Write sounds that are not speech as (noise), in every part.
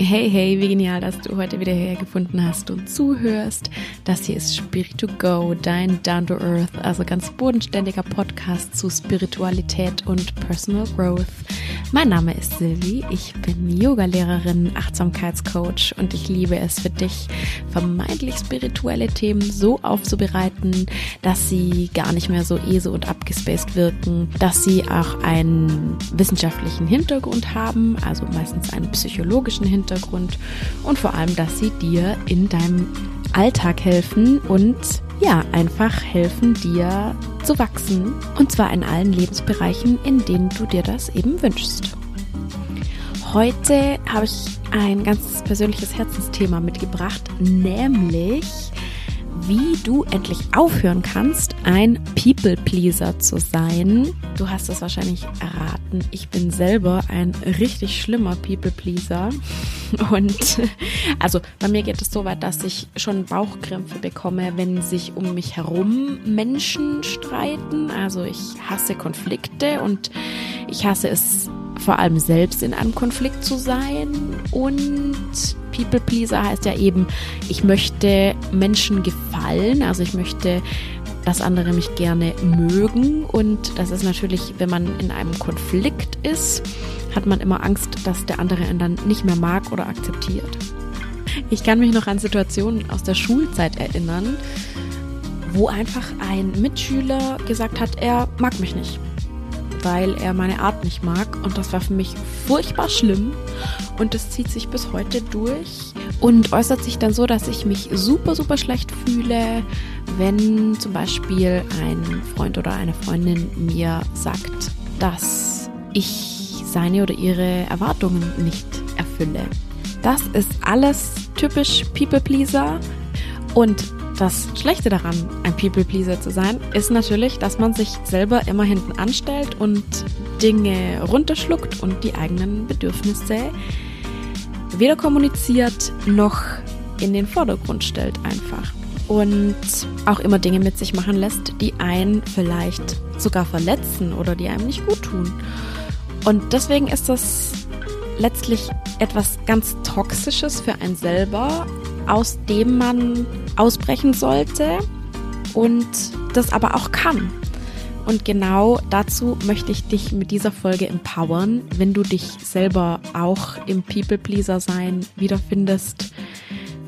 Hey, hey, wie genial, dass du heute wieder hergefunden hast und zuhörst. Das hier ist Spirit to Go, dein Down to Earth, also ganz bodenständiger Podcast zu Spiritualität und Personal Growth. Mein Name ist Silvi, ich bin Yogalehrerin, Achtsamkeitscoach und ich liebe es für dich, vermeintlich spirituelle Themen so aufzubereiten, dass sie gar nicht mehr so ESO und abgespaced wirken, dass sie auch einen wissenschaftlichen Hintergrund haben, also meistens einen psychologischen Hintergrund Hintergrund und vor allem, dass sie dir in deinem Alltag helfen und ja, einfach helfen dir zu wachsen und zwar in allen Lebensbereichen, in denen du dir das eben wünschst. Heute habe ich ein ganz persönliches Herzensthema mitgebracht, nämlich wie du endlich aufhören kannst, ein People-Pleaser zu sein. Du hast es wahrscheinlich erraten. Ich bin selber ein richtig schlimmer People-Pleaser. (laughs) Und also bei mir geht es so weit, dass ich schon Bauchkrämpfe bekomme, wenn sich um mich herum Menschen streiten. Also ich hasse Konflikte und ich hasse es vor allem selbst in einem Konflikt zu sein. Und People Pleaser heißt ja eben, ich möchte Menschen gefallen, also ich möchte dass andere mich gerne mögen. Und das ist natürlich, wenn man in einem Konflikt ist, hat man immer Angst, dass der andere ihn dann nicht mehr mag oder akzeptiert. Ich kann mich noch an Situationen aus der Schulzeit erinnern, wo einfach ein Mitschüler gesagt hat, er mag mich nicht weil er meine Art nicht mag. Und das war für mich furchtbar schlimm. Und das zieht sich bis heute durch und äußert sich dann so, dass ich mich super, super schlecht fühle, wenn zum Beispiel ein Freund oder eine Freundin mir sagt, dass ich seine oder ihre Erwartungen nicht erfülle. Das ist alles typisch People Pleaser und das Schlechte daran, ein People-Pleaser zu sein, ist natürlich, dass man sich selber immer hinten anstellt und Dinge runterschluckt und die eigenen Bedürfnisse weder kommuniziert noch in den Vordergrund stellt einfach. Und auch immer Dinge mit sich machen lässt, die einen vielleicht sogar verletzen oder die einem nicht gut tun. Und deswegen ist das letztlich etwas ganz Toxisches für einen selber, aus dem man ausbrechen sollte und das aber auch kann. Und genau dazu möchte ich dich mit dieser Folge empowern, wenn du dich selber auch im People-Pleaser sein wiederfindest.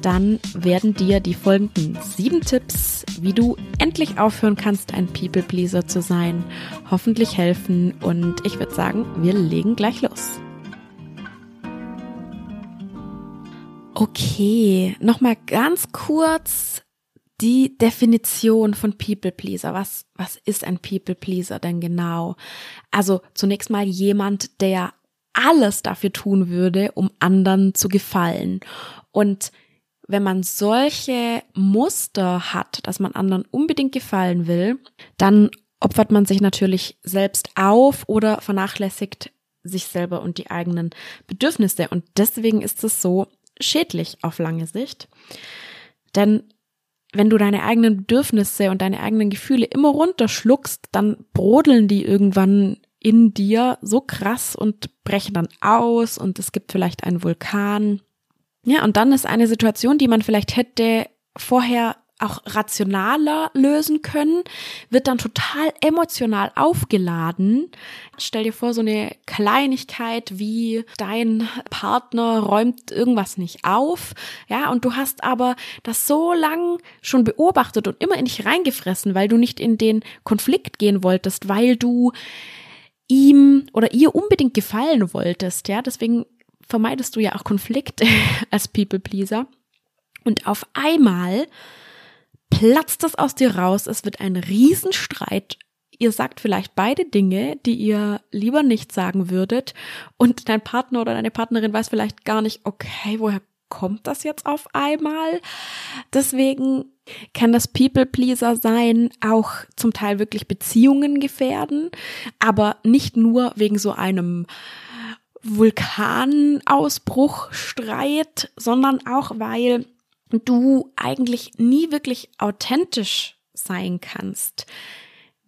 Dann werden dir die folgenden sieben Tipps, wie du endlich aufhören kannst, ein People-Pleaser zu sein, hoffentlich helfen. Und ich würde sagen, wir legen gleich los. Okay, nochmal ganz kurz die Definition von People Pleaser. Was, was ist ein People Pleaser denn genau? Also zunächst mal jemand, der alles dafür tun würde, um anderen zu gefallen. Und wenn man solche Muster hat, dass man anderen unbedingt gefallen will, dann opfert man sich natürlich selbst auf oder vernachlässigt sich selber und die eigenen Bedürfnisse. Und deswegen ist es so, schädlich auf lange Sicht. Denn wenn du deine eigenen Bedürfnisse und deine eigenen Gefühle immer runterschluckst, dann brodeln die irgendwann in dir so krass und brechen dann aus und es gibt vielleicht einen Vulkan. Ja, und dann ist eine Situation, die man vielleicht hätte vorher auch rationaler lösen können, wird dann total emotional aufgeladen. Stell dir vor, so eine Kleinigkeit wie dein Partner räumt irgendwas nicht auf, ja, und du hast aber das so lang schon beobachtet und immer in dich reingefressen, weil du nicht in den Konflikt gehen wolltest, weil du ihm oder ihr unbedingt gefallen wolltest, ja, deswegen vermeidest du ja auch Konflikte (laughs) als People Pleaser. Und auf einmal platzt das aus dir raus. Es wird ein Riesenstreit. Ihr sagt vielleicht beide Dinge, die ihr lieber nicht sagen würdet. Und dein Partner oder deine Partnerin weiß vielleicht gar nicht, okay, woher kommt das jetzt auf einmal? Deswegen kann das People-Pleaser sein, auch zum Teil wirklich Beziehungen gefährden, aber nicht nur wegen so einem Vulkanausbruchstreit, sondern auch weil du eigentlich nie wirklich authentisch sein kannst,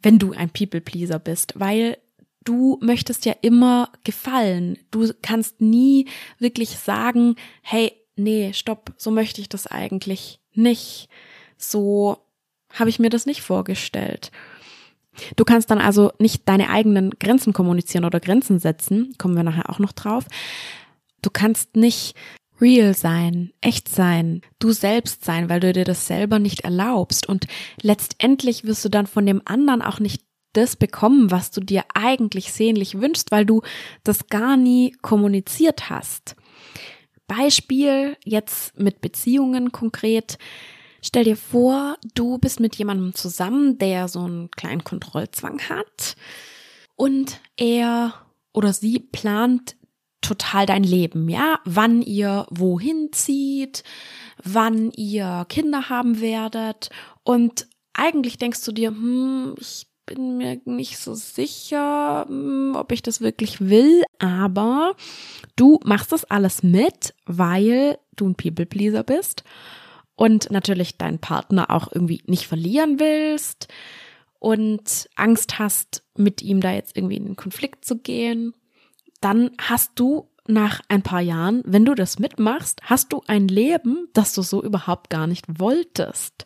wenn du ein People-Pleaser bist, weil du möchtest ja immer gefallen. Du kannst nie wirklich sagen, hey, nee, stopp, so möchte ich das eigentlich nicht. So habe ich mir das nicht vorgestellt. Du kannst dann also nicht deine eigenen Grenzen kommunizieren oder Grenzen setzen, kommen wir nachher auch noch drauf. Du kannst nicht real sein, echt sein, du selbst sein, weil du dir das selber nicht erlaubst. Und letztendlich wirst du dann von dem anderen auch nicht das bekommen, was du dir eigentlich sehnlich wünschst, weil du das gar nie kommuniziert hast. Beispiel jetzt mit Beziehungen konkret. Stell dir vor, du bist mit jemandem zusammen, der so einen kleinen Kontrollzwang hat und er oder sie plant total dein Leben, ja, wann ihr wohin zieht, wann ihr Kinder haben werdet. Und eigentlich denkst du dir, hm, ich bin mir nicht so sicher, hm, ob ich das wirklich will, aber du machst das alles mit, weil du ein People Pleaser bist und natürlich deinen Partner auch irgendwie nicht verlieren willst und Angst hast, mit ihm da jetzt irgendwie in den Konflikt zu gehen, dann hast du nach ein paar Jahren, wenn du das mitmachst, hast du ein Leben, das du so überhaupt gar nicht wolltest.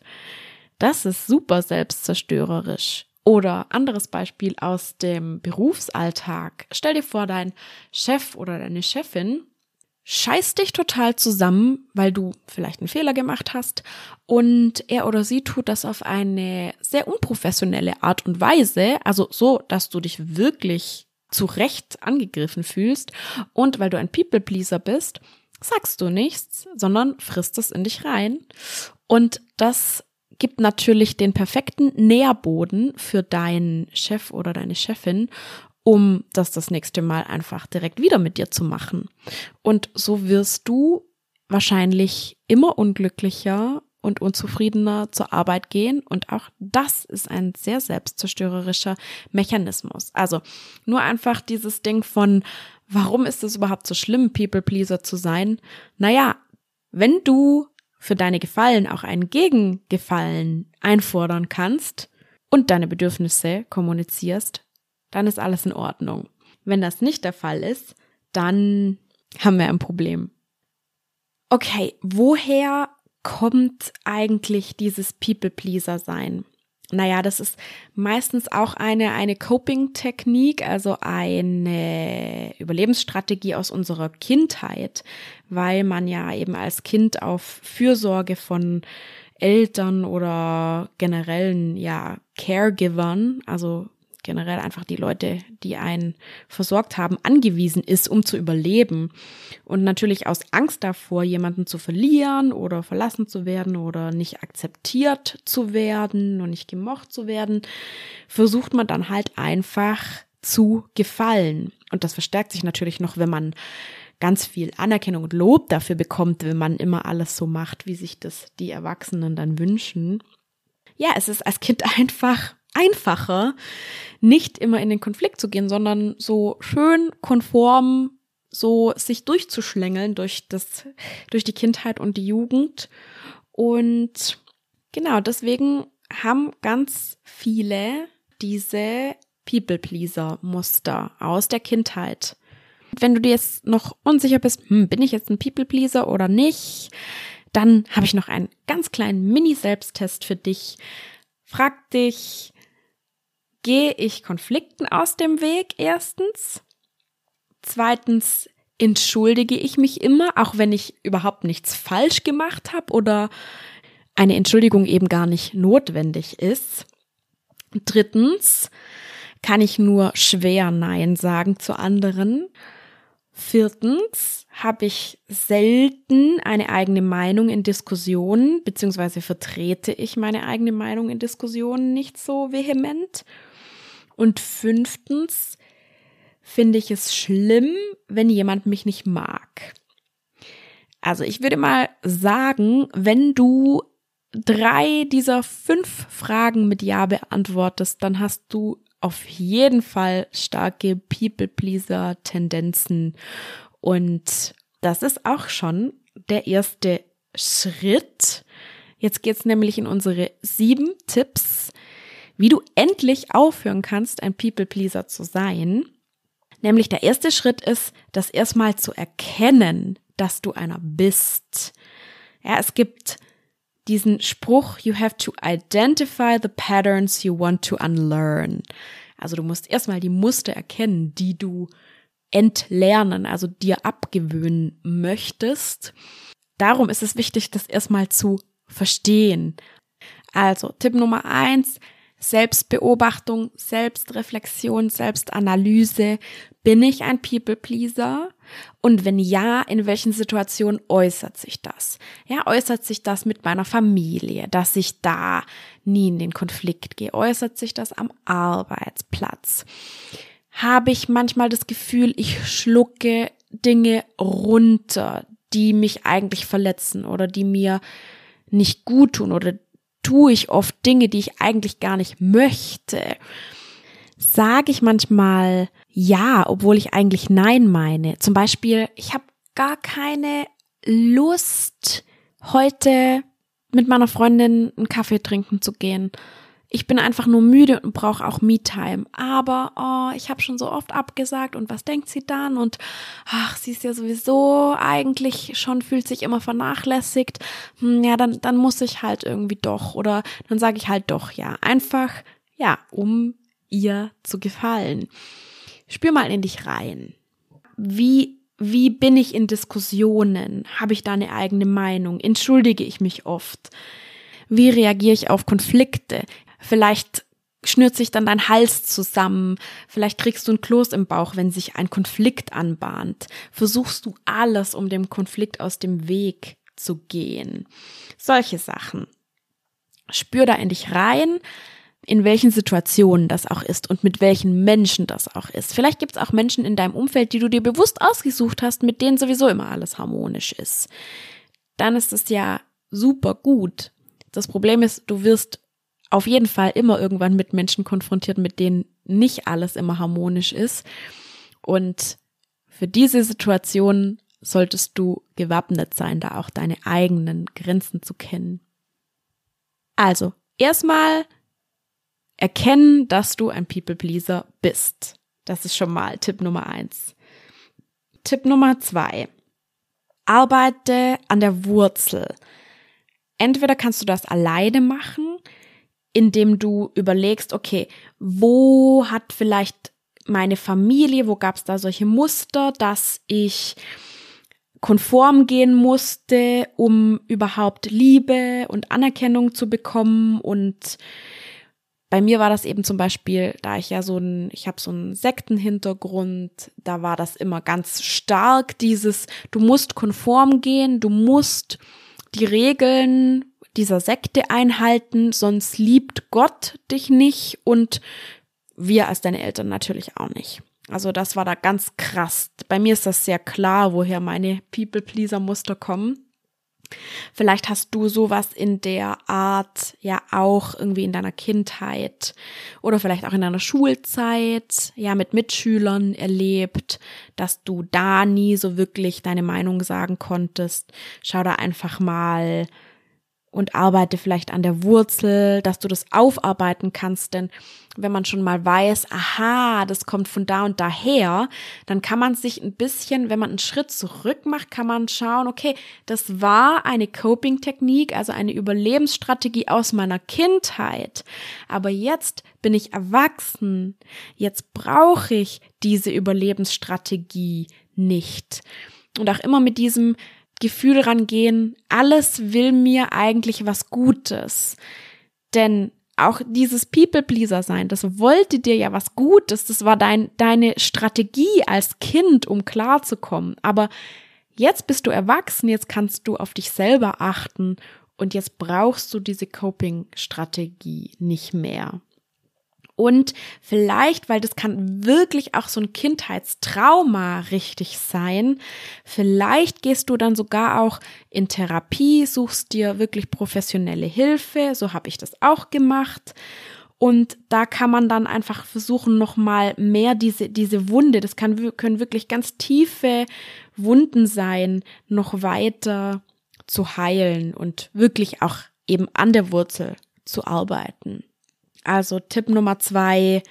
Das ist super selbstzerstörerisch. Oder anderes Beispiel aus dem Berufsalltag. Stell dir vor, dein Chef oder deine Chefin scheißt dich total zusammen, weil du vielleicht einen Fehler gemacht hast und er oder sie tut das auf eine sehr unprofessionelle Art und Weise, also so, dass du dich wirklich zu Recht angegriffen fühlst und weil du ein People Pleaser bist, sagst du nichts, sondern frisst es in dich rein und das gibt natürlich den perfekten Nährboden für deinen Chef oder deine Chefin um das das nächste Mal einfach direkt wieder mit dir zu machen. Und so wirst du wahrscheinlich immer unglücklicher und unzufriedener zur Arbeit gehen. Und auch das ist ein sehr selbstzerstörerischer Mechanismus. Also nur einfach dieses Ding von, warum ist es überhaupt so schlimm, People Pleaser zu sein? Naja, wenn du für deine Gefallen auch einen Gegengefallen einfordern kannst und deine Bedürfnisse kommunizierst, dann ist alles in Ordnung. Wenn das nicht der Fall ist, dann haben wir ein Problem. Okay, woher kommt eigentlich dieses People-Pleaser sein? Naja, das ist meistens auch eine, eine Coping-Technik, also eine Überlebensstrategie aus unserer Kindheit, weil man ja eben als Kind auf Fürsorge von Eltern oder generellen, ja, Caregivern, also generell einfach die Leute, die einen versorgt haben, angewiesen ist, um zu überleben. Und natürlich aus Angst davor, jemanden zu verlieren oder verlassen zu werden oder nicht akzeptiert zu werden und nicht gemocht zu werden, versucht man dann halt einfach zu gefallen. Und das verstärkt sich natürlich noch, wenn man ganz viel Anerkennung und Lob dafür bekommt, wenn man immer alles so macht, wie sich das die Erwachsenen dann wünschen. Ja, es ist als Kind (laughs) einfach einfacher, nicht immer in den Konflikt zu gehen, sondern so schön konform so sich durchzuschlängeln durch das, durch die Kindheit und die Jugend. Und genau, deswegen haben ganz viele diese People-Pleaser-Muster aus der Kindheit. Wenn du dir jetzt noch unsicher bist, hm, bin ich jetzt ein People-Pleaser oder nicht, dann habe ich noch einen ganz kleinen Mini-Selbsttest für dich. Frag dich, gehe ich Konflikten aus dem Weg erstens. Zweitens entschuldige ich mich immer, auch wenn ich überhaupt nichts falsch gemacht habe oder eine Entschuldigung eben gar nicht notwendig ist. Drittens kann ich nur schwer Nein sagen zu anderen. Viertens habe ich selten eine eigene Meinung in Diskussionen, beziehungsweise vertrete ich meine eigene Meinung in Diskussionen nicht so vehement. Und fünftens finde ich es schlimm, wenn jemand mich nicht mag. Also ich würde mal sagen, wenn du drei dieser fünf Fragen mit Ja beantwortest, dann hast du auf jeden Fall starke People-Pleaser-Tendenzen. Und das ist auch schon der erste Schritt. Jetzt geht's nämlich in unsere sieben Tipps, wie du endlich aufhören kannst, ein People-Pleaser zu sein. Nämlich der erste Schritt ist, das erstmal zu erkennen, dass du einer bist. Ja, es gibt diesen Spruch, you have to identify the patterns you want to unlearn. Also du musst erstmal die Muster erkennen, die du entlernen, also dir abgewöhnen möchtest. Darum ist es wichtig, das erstmal zu verstehen. Also Tipp Nummer eins, Selbstbeobachtung, Selbstreflexion, Selbstanalyse. Bin ich ein People-Pleaser? Und wenn ja, in welchen Situationen äußert sich das? Ja, äußert sich das mit meiner Familie, dass ich da nie in den Konflikt gehe? Äußert sich das am Arbeitsplatz? Habe ich manchmal das Gefühl, ich schlucke Dinge runter, die mich eigentlich verletzen oder die mir nicht gut tun oder tue ich oft Dinge, die ich eigentlich gar nicht möchte. Sage ich manchmal ja, obwohl ich eigentlich nein meine. Zum Beispiel, ich habe gar keine Lust, heute mit meiner Freundin einen Kaffee trinken zu gehen. Ich bin einfach nur müde und brauche auch Me-Time. Aber oh, ich habe schon so oft abgesagt und was denkt sie dann? Und ach, sie ist ja sowieso eigentlich schon fühlt sich immer vernachlässigt. Hm, ja, dann dann muss ich halt irgendwie doch oder dann sage ich halt doch ja, einfach ja, um ihr zu gefallen. Spür mal in dich rein. Wie wie bin ich in Diskussionen? Habe ich da eine eigene Meinung? Entschuldige ich mich oft? Wie reagiere ich auf Konflikte? Vielleicht schnürt sich dann dein Hals zusammen, vielleicht kriegst du ein Kloß im Bauch, wenn sich ein Konflikt anbahnt. Versuchst du alles, um dem Konflikt aus dem Weg zu gehen. Solche Sachen. Spür da in dich rein, in welchen Situationen das auch ist und mit welchen Menschen das auch ist. Vielleicht gibt es auch Menschen in deinem Umfeld, die du dir bewusst ausgesucht hast, mit denen sowieso immer alles harmonisch ist. Dann ist es ja super gut. Das Problem ist, du wirst auf jeden Fall immer irgendwann mit Menschen konfrontiert, mit denen nicht alles immer harmonisch ist. Und für diese Situation solltest du gewappnet sein, da auch deine eigenen Grenzen zu kennen. Also, erstmal erkennen, dass du ein People-Pleaser bist. Das ist schon mal Tipp Nummer eins. Tipp Nummer zwei. Arbeite an der Wurzel. Entweder kannst du das alleine machen, indem du überlegst, okay, wo hat vielleicht meine Familie, wo gab es da solche Muster, dass ich konform gehen musste, um überhaupt Liebe und Anerkennung zu bekommen. Und bei mir war das eben zum Beispiel, da ich ja so ein, ich habe so einen Sektenhintergrund, da war das immer ganz stark, dieses, du musst konform gehen, du musst die Regeln dieser Sekte einhalten, sonst liebt Gott dich nicht und wir als deine Eltern natürlich auch nicht. Also das war da ganz krass. Bei mir ist das sehr klar, woher meine People-Pleaser-Muster kommen. Vielleicht hast du sowas in der Art ja auch irgendwie in deiner Kindheit oder vielleicht auch in deiner Schulzeit ja mit Mitschülern erlebt, dass du da nie so wirklich deine Meinung sagen konntest. Schau da einfach mal und arbeite vielleicht an der Wurzel, dass du das aufarbeiten kannst, denn wenn man schon mal weiß, aha, das kommt von da und daher, dann kann man sich ein bisschen, wenn man einen Schritt zurück macht, kann man schauen, okay, das war eine Coping-Technik, also eine Überlebensstrategie aus meiner Kindheit. Aber jetzt bin ich erwachsen. Jetzt brauche ich diese Überlebensstrategie nicht. Und auch immer mit diesem, Gefühl rangehen, alles will mir eigentlich was Gutes. Denn auch dieses People-Pleaser sein, das wollte dir ja was Gutes, das war dein, deine Strategie als Kind, um klarzukommen. Aber jetzt bist du erwachsen, jetzt kannst du auf dich selber achten und jetzt brauchst du diese Coping-Strategie nicht mehr. Und vielleicht, weil das kann wirklich auch so ein Kindheitstrauma richtig sein, vielleicht gehst du dann sogar auch in Therapie, suchst dir wirklich professionelle Hilfe, so habe ich das auch gemacht. Und da kann man dann einfach versuchen, nochmal mehr diese, diese Wunde, das kann, können wirklich ganz tiefe Wunden sein, noch weiter zu heilen und wirklich auch eben an der Wurzel zu arbeiten. Also Tipp Nummer zwei,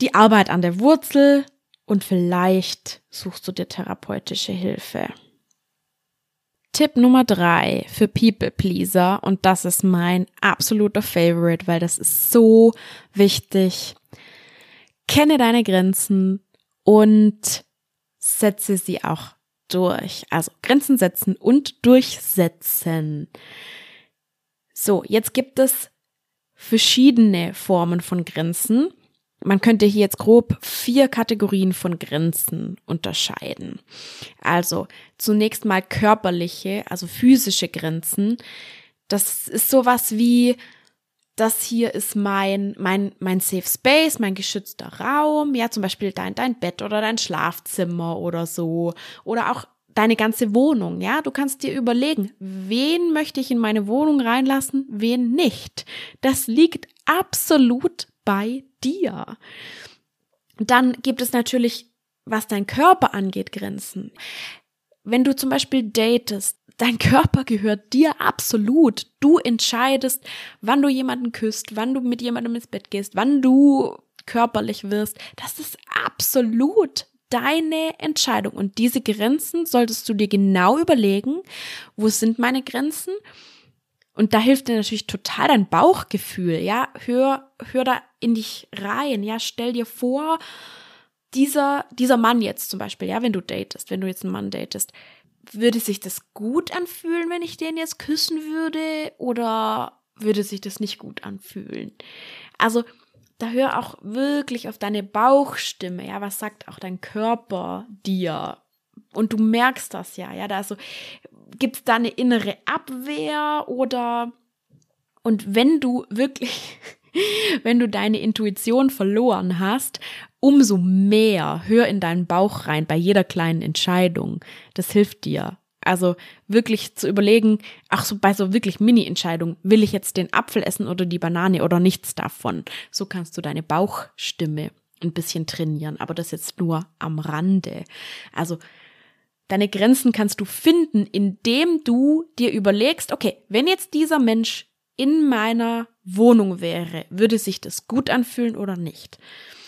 die Arbeit an der Wurzel. und vielleicht suchst du dir therapeutische Hilfe. Tipp Nummer drei für People Pleaser und das ist mein absoluter Favorite, weil das ist so wichtig. Kenne deine Grenzen und setze sie auch durch. Also Grenzen setzen und durchsetzen. So, jetzt gibt es verschiedene Formen von Grenzen. Man könnte hier jetzt grob vier Kategorien von Grenzen unterscheiden. Also zunächst mal körperliche, also physische Grenzen. Das ist sowas wie, das hier ist mein, mein, mein Safe Space, mein geschützter Raum, ja, zum Beispiel dein, dein Bett oder dein Schlafzimmer oder so. Oder auch deine ganze Wohnung, ja. Du kannst dir überlegen, wen möchte ich in meine Wohnung reinlassen, wen nicht. Das liegt absolut bei dir. Dann gibt es natürlich, was dein Körper angeht, Grenzen. Wenn du zum Beispiel datest, dein Körper gehört dir absolut. Du entscheidest, wann du jemanden küsst, wann du mit jemandem ins Bett gehst, wann du körperlich wirst. Das ist absolut deine Entscheidung. Und diese Grenzen solltest du dir genau überlegen. Wo sind meine Grenzen? Und da hilft dir natürlich total dein Bauchgefühl, ja. Hör, hör da in dich rein, ja. Stell dir vor, dieser, dieser Mann jetzt zum Beispiel, ja, wenn du datest, wenn du jetzt einen Mann datest, würde sich das gut anfühlen, wenn ich den jetzt küssen würde oder würde sich das nicht gut anfühlen? Also, da hör auch wirklich auf deine Bauchstimme, ja, was sagt auch dein Körper dir? Und du merkst das ja, ja, da so, gibt es da eine innere Abwehr oder, und wenn du wirklich, (laughs) wenn du deine Intuition verloren hast, umso mehr hör in deinen Bauch rein bei jeder kleinen Entscheidung. Das hilft dir. Also wirklich zu überlegen, ach so, bei so wirklich Mini-Entscheidungen, will ich jetzt den Apfel essen oder die Banane oder nichts davon? So kannst du deine Bauchstimme ein bisschen trainieren, aber das jetzt nur am Rande. Also deine Grenzen kannst du finden, indem du dir überlegst, okay, wenn jetzt dieser Mensch in meiner Wohnung wäre, würde sich das gut anfühlen oder nicht?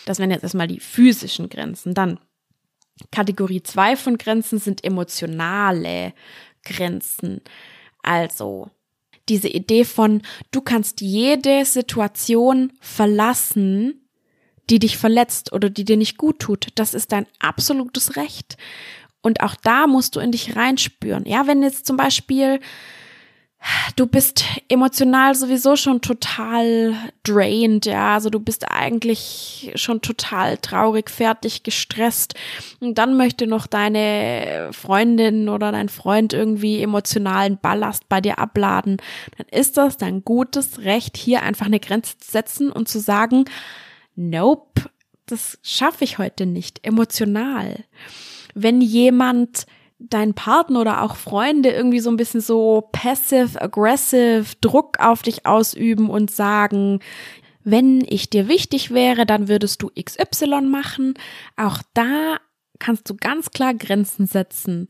Das wären jetzt erstmal die physischen Grenzen. Dann Kategorie 2 von Grenzen sind emotionale Grenzen. Also diese Idee von, du kannst jede Situation verlassen, die dich verletzt oder die dir nicht gut tut. Das ist dein absolutes Recht. Und auch da musst du in dich reinspüren. Ja, wenn jetzt zum Beispiel du bist emotional sowieso schon total drained, ja, also du bist eigentlich schon total traurig, fertig, gestresst. Und dann möchte noch deine Freundin oder dein Freund irgendwie emotionalen Ballast bei dir abladen, dann ist das dein gutes Recht, hier einfach eine Grenze zu setzen und zu sagen, nope, das schaffe ich heute nicht, emotional. Wenn jemand dein Partner oder auch Freunde irgendwie so ein bisschen so passive-aggressive Druck auf dich ausüben und sagen, wenn ich dir wichtig wäre, dann würdest du XY machen. Auch da kannst du ganz klar Grenzen setzen.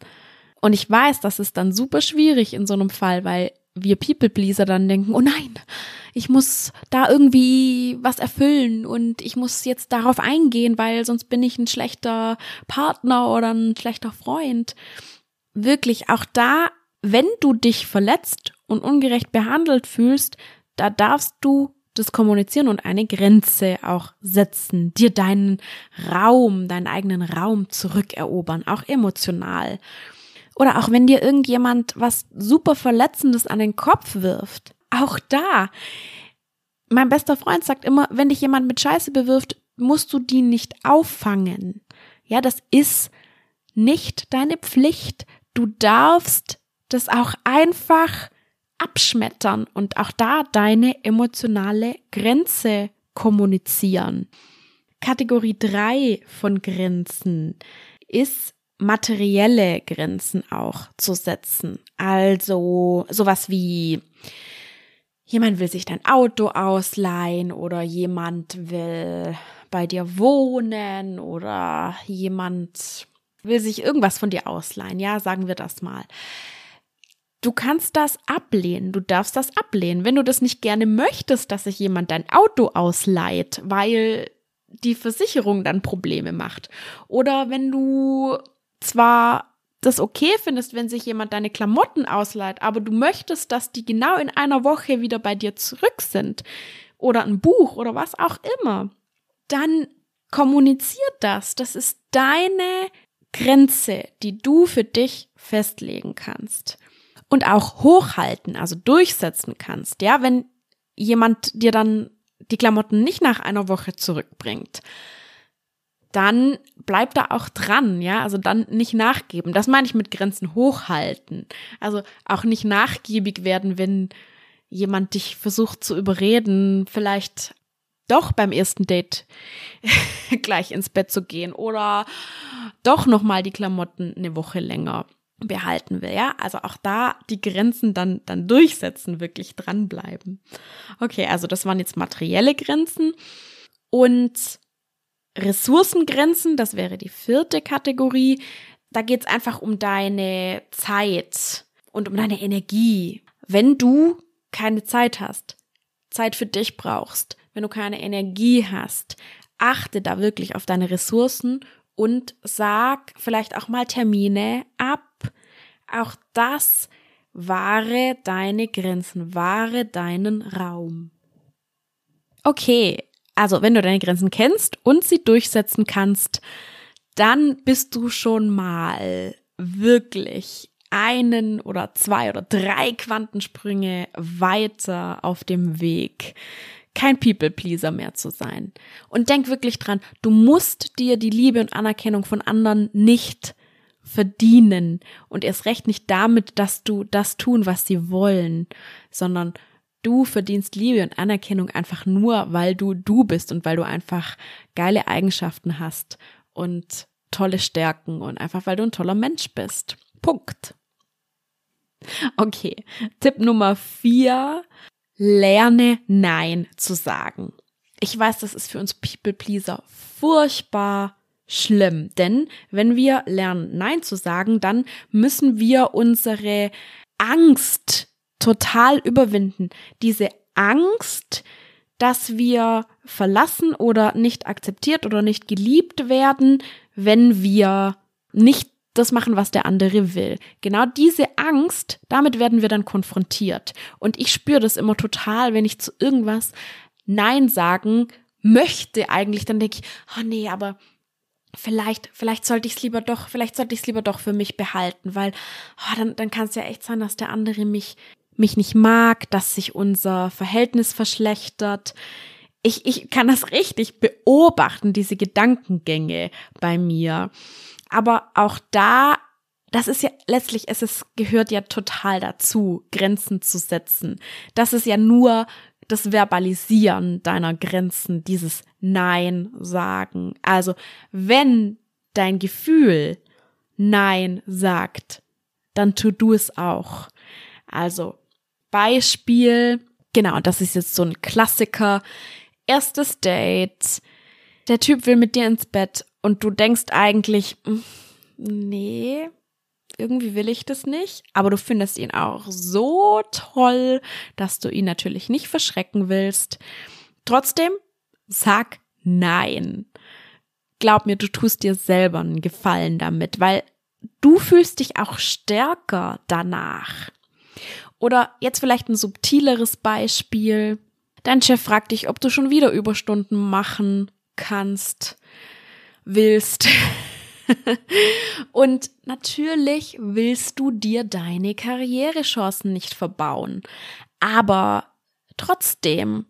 Und ich weiß, das ist dann super schwierig in so einem Fall, weil wir People-Pleaser dann denken, oh nein, ich muss da irgendwie was erfüllen und ich muss jetzt darauf eingehen, weil sonst bin ich ein schlechter Partner oder ein schlechter Freund. Wirklich auch da, wenn du dich verletzt und ungerecht behandelt fühlst, da darfst du das kommunizieren und eine Grenze auch setzen, dir deinen Raum, deinen eigenen Raum zurückerobern, auch emotional. Oder auch wenn dir irgendjemand was super Verletzendes an den Kopf wirft. Auch da. Mein bester Freund sagt immer, wenn dich jemand mit Scheiße bewirft, musst du die nicht auffangen. Ja, das ist nicht deine Pflicht. Du darfst das auch einfach abschmettern und auch da deine emotionale Grenze kommunizieren. Kategorie drei von Grenzen ist materielle Grenzen auch zu setzen. Also sowas wie jemand will sich dein Auto ausleihen oder jemand will bei dir wohnen oder jemand will sich irgendwas von dir ausleihen. Ja, sagen wir das mal. Du kannst das ablehnen, du darfst das ablehnen. Wenn du das nicht gerne möchtest, dass sich jemand dein Auto ausleiht, weil die Versicherung dann Probleme macht. Oder wenn du zwar das okay findest, wenn sich jemand deine Klamotten ausleiht, aber du möchtest, dass die genau in einer Woche wieder bei dir zurück sind oder ein Buch oder was auch immer, dann kommuniziert das. Das ist deine Grenze, die du für dich festlegen kannst und auch hochhalten, also durchsetzen kannst. Ja, wenn jemand dir dann die Klamotten nicht nach einer Woche zurückbringt, dann bleib da auch dran, ja, also dann nicht nachgeben. Das meine ich mit Grenzen hochhalten. Also auch nicht nachgiebig werden, wenn jemand dich versucht zu überreden, vielleicht doch beim ersten Date (laughs) gleich ins Bett zu gehen oder doch noch mal die Klamotten eine Woche länger behalten will, ja? Also auch da die Grenzen dann dann durchsetzen, wirklich dranbleiben. Okay, also das waren jetzt materielle Grenzen und Ressourcengrenzen, das wäre die vierte Kategorie. Da geht es einfach um deine Zeit und um deine Energie. Wenn du keine Zeit hast, Zeit für dich brauchst, wenn du keine Energie hast, achte da wirklich auf deine Ressourcen und sag vielleicht auch mal Termine ab. Auch das wahre deine Grenzen, wahre deinen Raum. Okay, also wenn du deine Grenzen kennst und sie durchsetzen kannst, dann bist du schon mal wirklich einen oder zwei oder drei Quantensprünge weiter auf dem Weg, kein People-Pleaser mehr zu sein. Und denk wirklich dran, du musst dir die Liebe und Anerkennung von anderen nicht verdienen und erst recht nicht damit, dass du das tun, was sie wollen, sondern du verdienst Liebe und Anerkennung einfach nur, weil du du bist und weil du einfach geile Eigenschaften hast und tolle Stärken und einfach weil du ein toller Mensch bist. Punkt. Okay, Tipp Nummer vier. Lerne Nein zu sagen. Ich weiß, das ist für uns People Pleaser furchtbar schlimm, denn wenn wir lernen Nein zu sagen, dann müssen wir unsere Angst total überwinden. Diese Angst, dass wir verlassen oder nicht akzeptiert oder nicht geliebt werden, wenn wir nicht das machen, was der andere will. Genau diese Angst, damit werden wir dann konfrontiert. Und ich spüre das immer total, wenn ich zu irgendwas Nein sagen möchte eigentlich, dann denke ich, oh nee, aber vielleicht, vielleicht sollte ich es lieber doch, vielleicht sollte ich es lieber doch für mich behalten, weil oh, dann, dann kann es ja echt sein, dass der andere mich, mich nicht mag, dass sich unser Verhältnis verschlechtert. Ich, ich kann das richtig beobachten, diese Gedankengänge bei mir. Aber auch da, das ist ja letztlich, es ist, gehört ja total dazu, Grenzen zu setzen. Das ist ja nur das Verbalisieren deiner Grenzen, dieses Nein sagen. Also, wenn dein Gefühl Nein sagt, dann tu du es auch. Also, Beispiel, genau, das ist jetzt so ein Klassiker. Erstes Date. Der Typ will mit dir ins Bett und du denkst eigentlich, hm, nee, irgendwie will ich das nicht, aber du findest ihn auch so toll, dass du ihn natürlich nicht verschrecken willst. Trotzdem, sag nein. Glaub mir, du tust dir selber einen Gefallen damit, weil du fühlst dich auch stärker danach. Oder jetzt vielleicht ein subtileres Beispiel. Dein Chef fragt dich, ob du schon wieder Überstunden machen kannst willst. (laughs) und natürlich willst du dir deine Karrierechancen nicht verbauen. Aber trotzdem,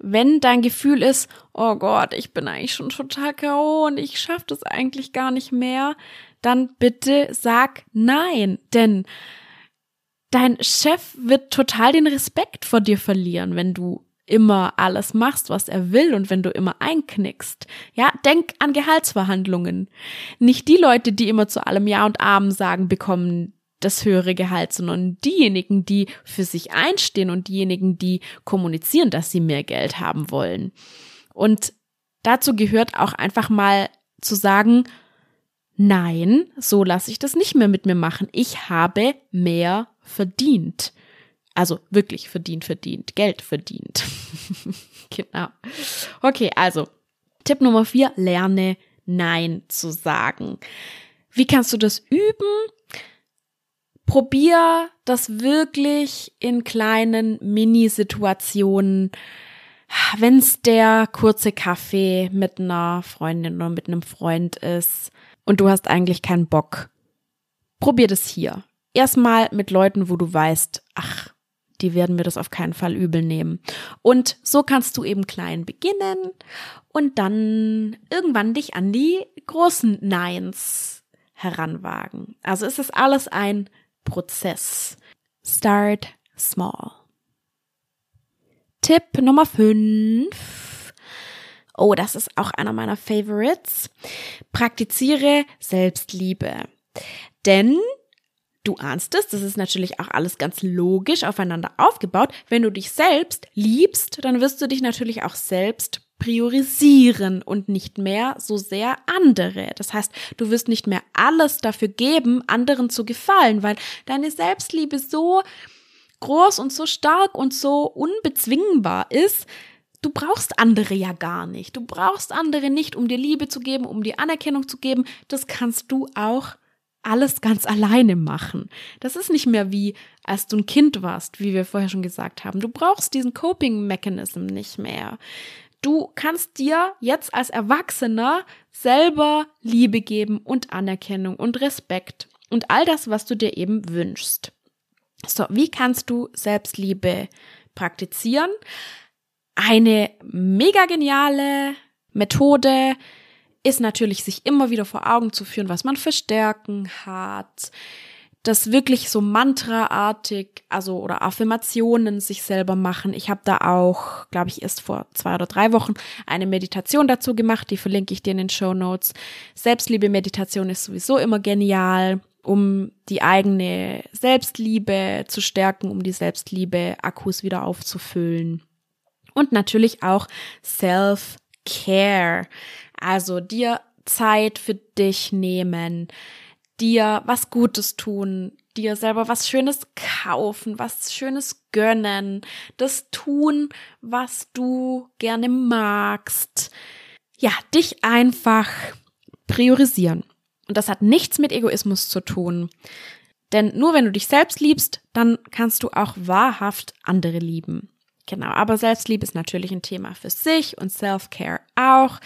wenn dein Gefühl ist, oh Gott, ich bin eigentlich schon total K.O. und ich schaffe das eigentlich gar nicht mehr, dann bitte sag nein, denn dein Chef wird total den Respekt vor dir verlieren, wenn du immer alles machst, was er will und wenn du immer einknickst. Ja, denk an Gehaltsverhandlungen. Nicht die Leute, die immer zu allem Ja und Amen sagen, bekommen das höhere Gehalt, sondern diejenigen, die für sich einstehen und diejenigen, die kommunizieren, dass sie mehr Geld haben wollen. Und dazu gehört auch einfach mal zu sagen, nein, so lasse ich das nicht mehr mit mir machen. Ich habe mehr verdient. Also wirklich verdient, verdient, Geld verdient. (laughs) genau. Okay, also Tipp Nummer vier, lerne Nein zu sagen. Wie kannst du das üben? Probier das wirklich in kleinen Mini-Situationen. Wenn es der kurze Kaffee mit einer Freundin oder mit einem Freund ist und du hast eigentlich keinen Bock, probier das hier. Erstmal mit Leuten, wo du weißt, ach, die werden mir das auf keinen Fall übel nehmen. Und so kannst du eben klein beginnen und dann irgendwann dich an die großen Neins heranwagen. Also es ist alles ein Prozess. Start small. Tipp Nummer 5. Oh, das ist auch einer meiner Favorites. Praktiziere Selbstliebe. Denn Du ahnst es, das ist natürlich auch alles ganz logisch aufeinander aufgebaut. Wenn du dich selbst liebst, dann wirst du dich natürlich auch selbst priorisieren und nicht mehr so sehr andere. Das heißt, du wirst nicht mehr alles dafür geben, anderen zu gefallen, weil deine Selbstliebe so groß und so stark und so unbezwingbar ist, du brauchst andere ja gar nicht. Du brauchst andere nicht, um dir Liebe zu geben, um dir Anerkennung zu geben. Das kannst du auch alles ganz alleine machen. Das ist nicht mehr wie, als du ein Kind warst, wie wir vorher schon gesagt haben. Du brauchst diesen Coping-Mechanism nicht mehr. Du kannst dir jetzt als Erwachsener selber Liebe geben und Anerkennung und Respekt und all das, was du dir eben wünschst. So, wie kannst du Selbstliebe praktizieren? Eine mega geniale Methode, ist natürlich sich immer wieder vor Augen zu führen, was man für Stärken hat, das wirklich so mantraartig, also oder Affirmationen sich selber machen. Ich habe da auch, glaube ich, erst vor zwei oder drei Wochen eine Meditation dazu gemacht, die verlinke ich dir in den Show Notes. Selbstliebe-Meditation ist sowieso immer genial, um die eigene Selbstliebe zu stärken, um die Selbstliebe-Akkus wieder aufzufüllen. Und natürlich auch Self-Care. Also dir Zeit für dich nehmen, dir was Gutes tun, dir selber was Schönes kaufen, was Schönes gönnen, das tun, was du gerne magst. Ja, dich einfach priorisieren. Und das hat nichts mit Egoismus zu tun. Denn nur wenn du dich selbst liebst, dann kannst du auch wahrhaft andere lieben. Genau, aber Selbstliebe ist natürlich ein Thema für sich und Self-Care auch.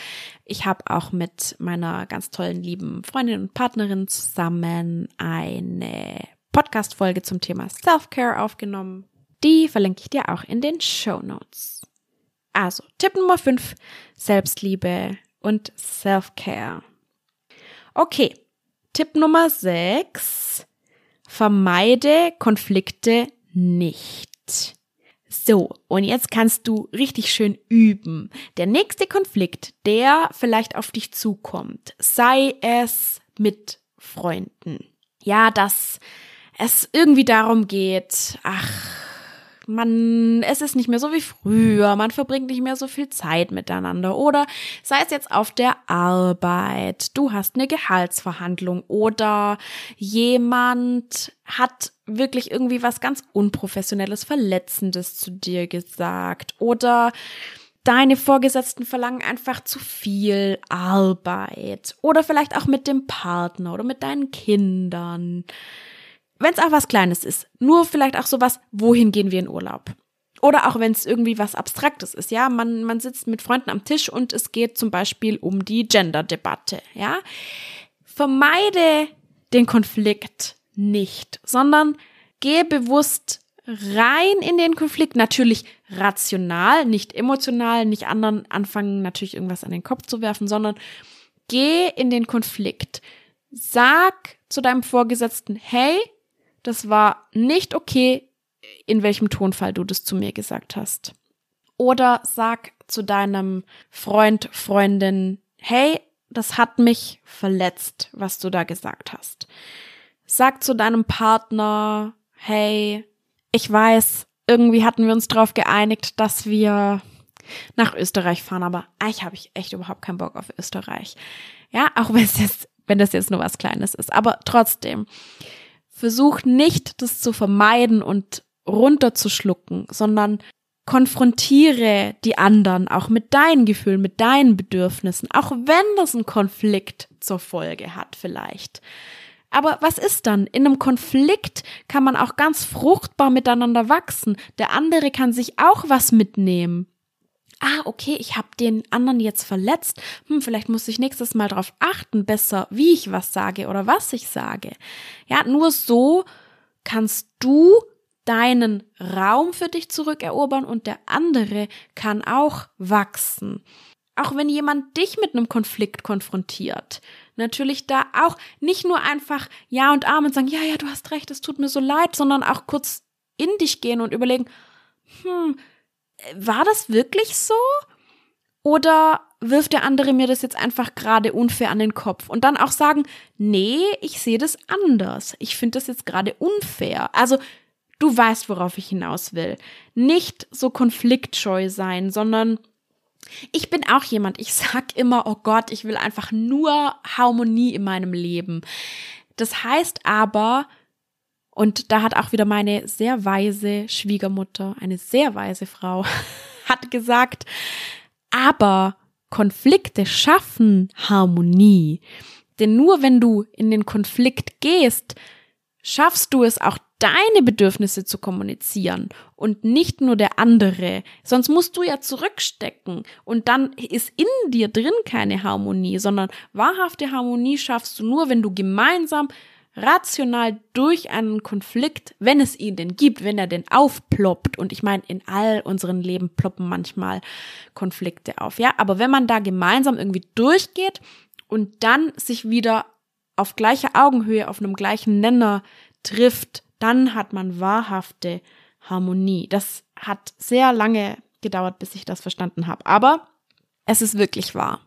Ich habe auch mit meiner ganz tollen lieben Freundin und Partnerin zusammen eine Podcast-Folge zum Thema Self-Care aufgenommen. Die verlinke ich dir auch in den Show Notes. Also, Tipp Nummer 5, Selbstliebe und Self-Care. Okay, Tipp Nummer 6, vermeide Konflikte nicht. So, und jetzt kannst du richtig schön üben. Der nächste Konflikt, der vielleicht auf dich zukommt, sei es mit Freunden. Ja, dass es irgendwie darum geht, ach, man, es ist nicht mehr so wie früher, man verbringt nicht mehr so viel Zeit miteinander. Oder sei es jetzt auf der Arbeit, du hast eine Gehaltsverhandlung oder jemand hat wirklich irgendwie was ganz unprofessionelles, verletzendes zu dir gesagt. Oder deine Vorgesetzten verlangen einfach zu viel Arbeit. Oder vielleicht auch mit dem Partner oder mit deinen Kindern wenn es auch was Kleines ist, nur vielleicht auch sowas, wohin gehen wir in Urlaub? Oder auch wenn es irgendwie was Abstraktes ist, ja, man, man sitzt mit Freunden am Tisch und es geht zum Beispiel um die Gender-Debatte, ja. Vermeide den Konflikt nicht, sondern gehe bewusst rein in den Konflikt, natürlich rational, nicht emotional, nicht anderen anfangen, natürlich irgendwas an den Kopf zu werfen, sondern geh in den Konflikt. Sag zu deinem Vorgesetzten, hey, das war nicht okay, in welchem Tonfall du das zu mir gesagt hast. Oder sag zu deinem Freund, Freundin, hey, das hat mich verletzt, was du da gesagt hast. Sag zu deinem Partner, hey, ich weiß, irgendwie hatten wir uns darauf geeinigt, dass wir nach Österreich fahren, aber eigentlich habe ich echt überhaupt keinen Bock auf Österreich. Ja, auch wenn wenn das jetzt nur was Kleines ist, aber trotzdem. Versuch nicht, das zu vermeiden und runterzuschlucken, sondern konfrontiere die anderen auch mit deinen Gefühlen, mit deinen Bedürfnissen, auch wenn das einen Konflikt zur Folge hat vielleicht. Aber was ist dann? In einem Konflikt kann man auch ganz fruchtbar miteinander wachsen. Der andere kann sich auch was mitnehmen. Ah, okay, ich habe den anderen jetzt verletzt. Hm, vielleicht muss ich nächstes Mal darauf achten, besser, wie ich was sage oder was ich sage. Ja, nur so kannst du deinen Raum für dich zurückerobern und der andere kann auch wachsen. Auch wenn jemand dich mit einem Konflikt konfrontiert, natürlich da auch nicht nur einfach Ja und Amen sagen, ja, ja, du hast recht, es tut mir so leid, sondern auch kurz in dich gehen und überlegen, hm, war das wirklich so? Oder wirft der andere mir das jetzt einfach gerade unfair an den Kopf? Und dann auch sagen, nee, ich sehe das anders. Ich finde das jetzt gerade unfair. Also Du weißt, worauf ich hinaus will. Nicht so konfliktscheu sein, sondern ich bin auch jemand, ich sag immer, oh Gott, ich will einfach nur Harmonie in meinem Leben. Das heißt aber, und da hat auch wieder meine sehr weise Schwiegermutter, eine sehr weise Frau, (laughs) hat gesagt, aber Konflikte schaffen Harmonie. Denn nur wenn du in den Konflikt gehst, schaffst du es auch deine Bedürfnisse zu kommunizieren und nicht nur der andere. Sonst musst du ja zurückstecken und dann ist in dir drin keine Harmonie, sondern wahrhafte Harmonie schaffst du nur, wenn du gemeinsam rational durch einen Konflikt, wenn es ihn denn gibt, wenn er denn aufploppt, und ich meine, in all unseren Leben ploppen manchmal Konflikte auf, ja, aber wenn man da gemeinsam irgendwie durchgeht und dann sich wieder auf gleicher Augenhöhe, auf einem gleichen Nenner trifft, dann hat man wahrhafte Harmonie. Das hat sehr lange gedauert, bis ich das verstanden habe. Aber es ist wirklich wahr.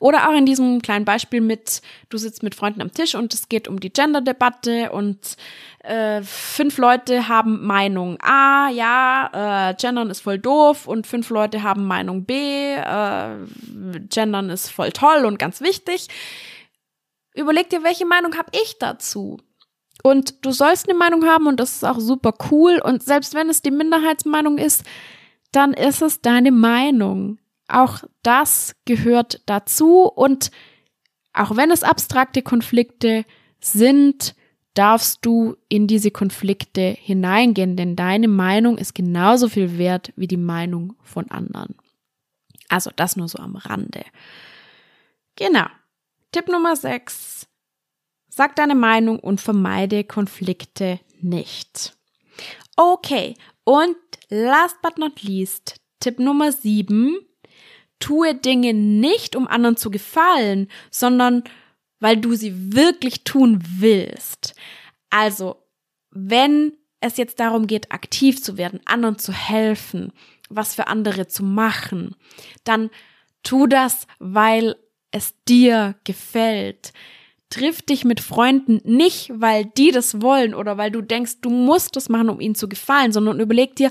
Oder auch in diesem kleinen Beispiel mit, du sitzt mit Freunden am Tisch und es geht um die Gender-Debatte und äh, fünf Leute haben Meinung A, ja, äh, Gendern ist voll doof und fünf Leute haben Meinung B, äh, Gendern ist voll toll und ganz wichtig. Überleg dir, welche Meinung habe ich dazu? Und du sollst eine Meinung haben und das ist auch super cool. Und selbst wenn es die Minderheitsmeinung ist, dann ist es deine Meinung. Auch das gehört dazu. Und auch wenn es abstrakte Konflikte sind, darfst du in diese Konflikte hineingehen, denn deine Meinung ist genauso viel wert wie die Meinung von anderen. Also das nur so am Rande. Genau. Tipp Nummer 6. Sag deine Meinung und vermeide Konflikte nicht. Okay, und last but not least, Tipp Nummer 7. Tue Dinge nicht, um anderen zu gefallen, sondern weil du sie wirklich tun willst. Also, wenn es jetzt darum geht, aktiv zu werden, anderen zu helfen, was für andere zu machen, dann tu das, weil es dir gefällt. Triff dich mit Freunden nicht, weil die das wollen oder weil du denkst, du musst das machen, um ihnen zu gefallen, sondern überleg dir,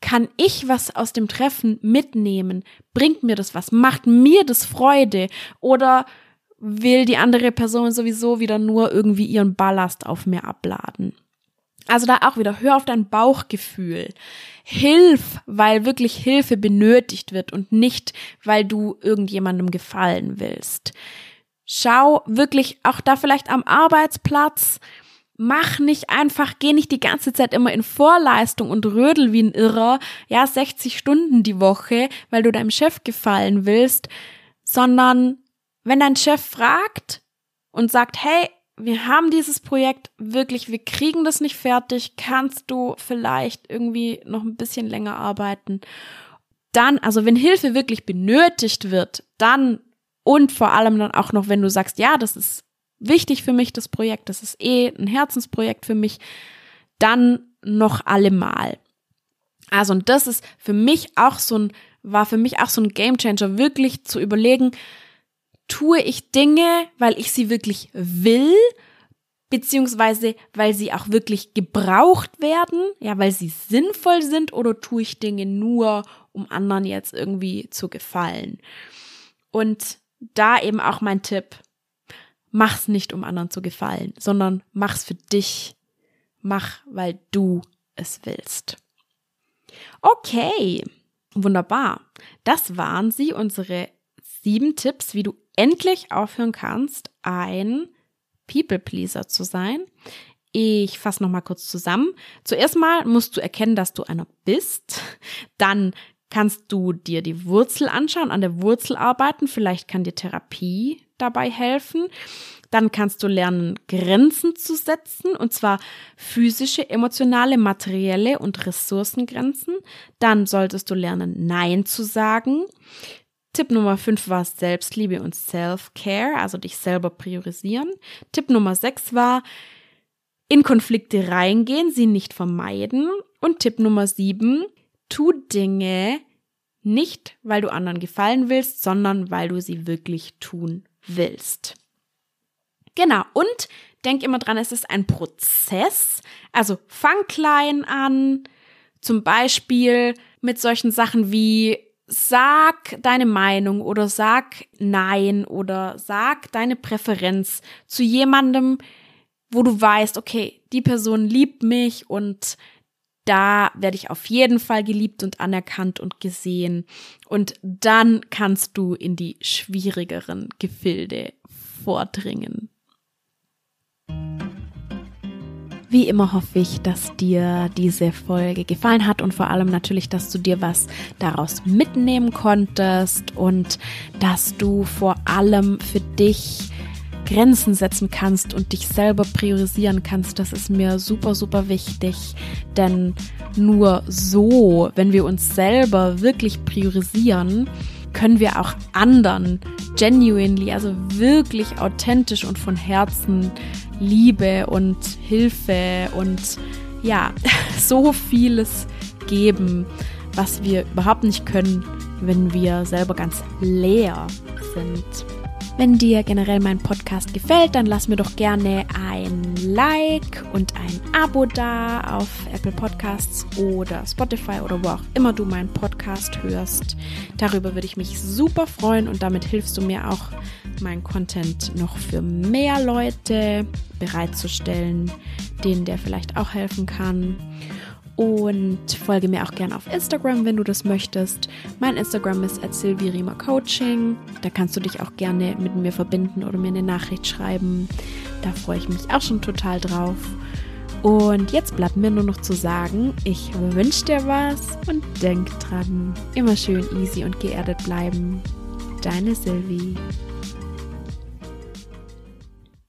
kann ich was aus dem Treffen mitnehmen? Bringt mir das was? Macht mir das Freude? Oder will die andere Person sowieso wieder nur irgendwie ihren Ballast auf mir abladen? Also da auch wieder, hör auf dein Bauchgefühl. Hilf, weil wirklich Hilfe benötigt wird und nicht, weil du irgendjemandem gefallen willst. Schau wirklich auch da vielleicht am Arbeitsplatz. Mach nicht einfach, geh nicht die ganze Zeit immer in Vorleistung und rödel wie ein Irrer, ja, 60 Stunden die Woche, weil du deinem Chef gefallen willst, sondern wenn dein Chef fragt und sagt, hey, wir haben dieses Projekt wirklich, wir kriegen das nicht fertig, kannst du vielleicht irgendwie noch ein bisschen länger arbeiten? Dann, also wenn Hilfe wirklich benötigt wird, dann und vor allem dann auch noch, wenn du sagst, ja, das ist wichtig für mich, das Projekt, das ist eh ein Herzensprojekt für mich, dann noch allemal. Also, und das ist für mich auch so ein, war für mich auch so ein Gamechanger, wirklich zu überlegen, tue ich Dinge, weil ich sie wirklich will, beziehungsweise weil sie auch wirklich gebraucht werden, ja, weil sie sinnvoll sind, oder tue ich Dinge nur, um anderen jetzt irgendwie zu gefallen. Und da eben auch mein Tipp. Mach's nicht, um anderen zu gefallen, sondern mach's für dich. Mach, weil du es willst. Okay, wunderbar. Das waren sie, unsere sieben Tipps, wie du endlich aufhören kannst, ein People-Pleaser zu sein. Ich fasse nochmal kurz zusammen. Zuerst mal musst du erkennen, dass du einer bist. Dann kannst du dir die Wurzel anschauen, an der Wurzel arbeiten. Vielleicht kann dir Therapie dabei helfen. Dann kannst du lernen, Grenzen zu setzen, und zwar physische, emotionale, materielle und Ressourcengrenzen. Dann solltest du lernen, Nein zu sagen. Tipp Nummer 5 war Selbstliebe und Self-Care, also dich selber priorisieren. Tipp Nummer 6 war in Konflikte reingehen, sie nicht vermeiden. Und Tipp Nummer 7, tu Dinge nicht, weil du anderen gefallen willst, sondern weil du sie wirklich tun willst. Genau. Und denk immer dran, es ist ein Prozess. Also fang klein an. Zum Beispiel mit solchen Sachen wie sag deine Meinung oder sag Nein oder sag deine Präferenz zu jemandem, wo du weißt, okay, die Person liebt mich und da werde ich auf jeden Fall geliebt und anerkannt und gesehen. Und dann kannst du in die schwierigeren Gefilde vordringen. Wie immer hoffe ich, dass dir diese Folge gefallen hat und vor allem natürlich, dass du dir was daraus mitnehmen konntest und dass du vor allem für dich Grenzen setzen kannst und dich selber priorisieren kannst. Das ist mir super, super wichtig, denn nur so, wenn wir uns selber wirklich priorisieren, können wir auch anderen genuinely, also wirklich authentisch und von Herzen Liebe und Hilfe und ja, (laughs) so vieles geben, was wir überhaupt nicht können, wenn wir selber ganz leer sind. Wenn dir generell mein Podcast gefällt, dann lass mir doch gerne ein Like und ein Abo da auf Apple Podcasts oder Spotify oder wo auch immer du meinen Podcast hörst. Darüber würde ich mich super freuen und damit hilfst du mir auch, meinen Content noch für mehr Leute bereitzustellen, denen der vielleicht auch helfen kann. Und folge mir auch gerne auf Instagram, wenn du das möchtest. Mein Instagram ist at Coaching. Da kannst du dich auch gerne mit mir verbinden oder mir eine Nachricht schreiben. Da freue ich mich auch schon total drauf. Und jetzt bleibt mir nur noch zu sagen, ich wünsche dir was und denk dran, immer schön easy und geerdet bleiben. Deine Sylvie.